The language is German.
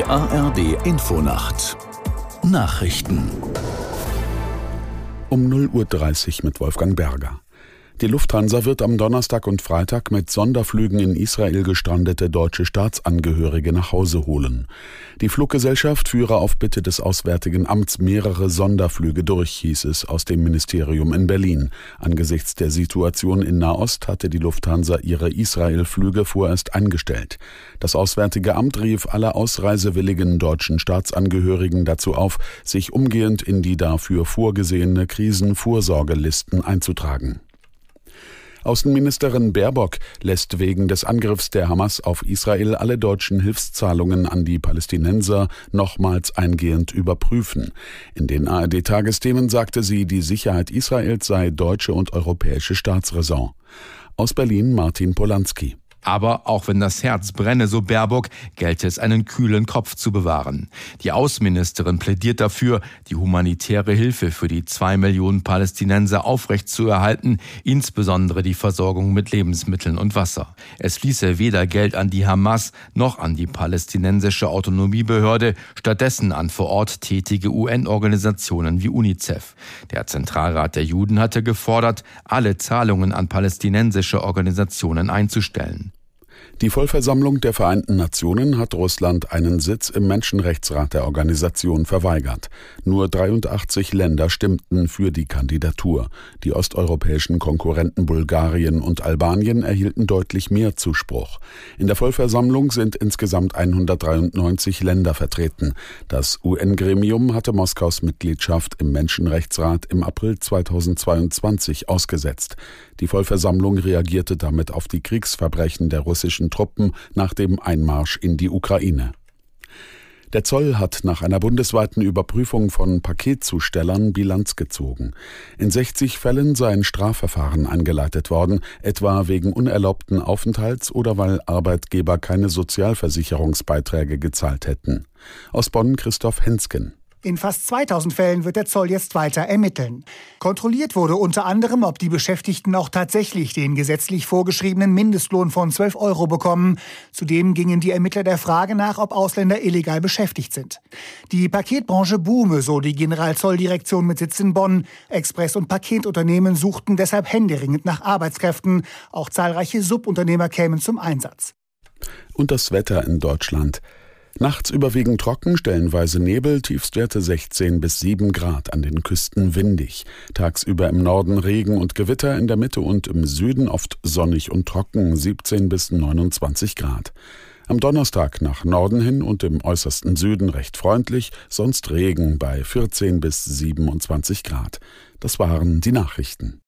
Die ARD Infonacht Nachrichten um 0.30 Uhr mit Wolfgang Berger. Die Lufthansa wird am Donnerstag und Freitag mit Sonderflügen in Israel gestrandete deutsche Staatsangehörige nach Hause holen. Die Fluggesellschaft führe auf Bitte des Auswärtigen Amts mehrere Sonderflüge durch, hieß es aus dem Ministerium in Berlin. Angesichts der Situation in Nahost hatte die Lufthansa ihre Israel-Flüge vorerst eingestellt. Das Auswärtige Amt rief alle ausreisewilligen deutschen Staatsangehörigen dazu auf, sich umgehend in die dafür vorgesehene Krisenvorsorgelisten einzutragen. Außenministerin Baerbock lässt wegen des Angriffs der Hamas auf Israel alle deutschen Hilfszahlungen an die Palästinenser nochmals eingehend überprüfen. In den ARD-Tagesthemen sagte sie, die Sicherheit Israels sei deutsche und europäische Staatsräson. Aus Berlin Martin Polanski. Aber auch wenn das Herz brenne, so Baerbock, gelte es, einen kühlen Kopf zu bewahren. Die Außenministerin plädiert dafür, die humanitäre Hilfe für die zwei Millionen Palästinenser aufrechtzuerhalten, insbesondere die Versorgung mit Lebensmitteln und Wasser. Es fließe weder Geld an die Hamas noch an die palästinensische Autonomiebehörde, stattdessen an vor Ort tätige UN-Organisationen wie UNICEF. Der Zentralrat der Juden hatte gefordert, alle Zahlungen an palästinensische Organisationen einzustellen. Die Vollversammlung der Vereinten Nationen hat Russland einen Sitz im Menschenrechtsrat der Organisation verweigert. Nur 83 Länder stimmten für die Kandidatur. Die osteuropäischen Konkurrenten Bulgarien und Albanien erhielten deutlich mehr Zuspruch. In der Vollversammlung sind insgesamt 193 Länder vertreten. Das UN-Gremium hatte Moskaus Mitgliedschaft im Menschenrechtsrat im April 2022 ausgesetzt. Die Vollversammlung reagierte damit auf die Kriegsverbrechen der russischen Truppen nach dem Einmarsch in die Ukraine. Der Zoll hat nach einer bundesweiten Überprüfung von Paketzustellern Bilanz gezogen. In 60 Fällen seien Strafverfahren eingeleitet worden, etwa wegen unerlaubten Aufenthalts oder weil Arbeitgeber keine Sozialversicherungsbeiträge gezahlt hätten. Aus Bonn Christoph Hensken. In fast 2000 Fällen wird der Zoll jetzt weiter ermitteln. Kontrolliert wurde unter anderem, ob die Beschäftigten auch tatsächlich den gesetzlich vorgeschriebenen Mindestlohn von 12 Euro bekommen. Zudem gingen die Ermittler der Frage nach, ob Ausländer illegal beschäftigt sind. Die Paketbranche boome, so die Generalzolldirektion mit Sitz in Bonn. Express- und Paketunternehmen suchten deshalb händeringend nach Arbeitskräften. Auch zahlreiche Subunternehmer kämen zum Einsatz. Und das Wetter in Deutschland. Nachts überwiegend trocken, stellenweise Nebel, Tiefstwerte 16 bis 7 Grad, an den Küsten windig. Tagsüber im Norden Regen und Gewitter, in der Mitte und im Süden oft sonnig und trocken, 17 bis 29 Grad. Am Donnerstag nach Norden hin und im äußersten Süden recht freundlich, sonst Regen bei 14 bis 27 Grad. Das waren die Nachrichten.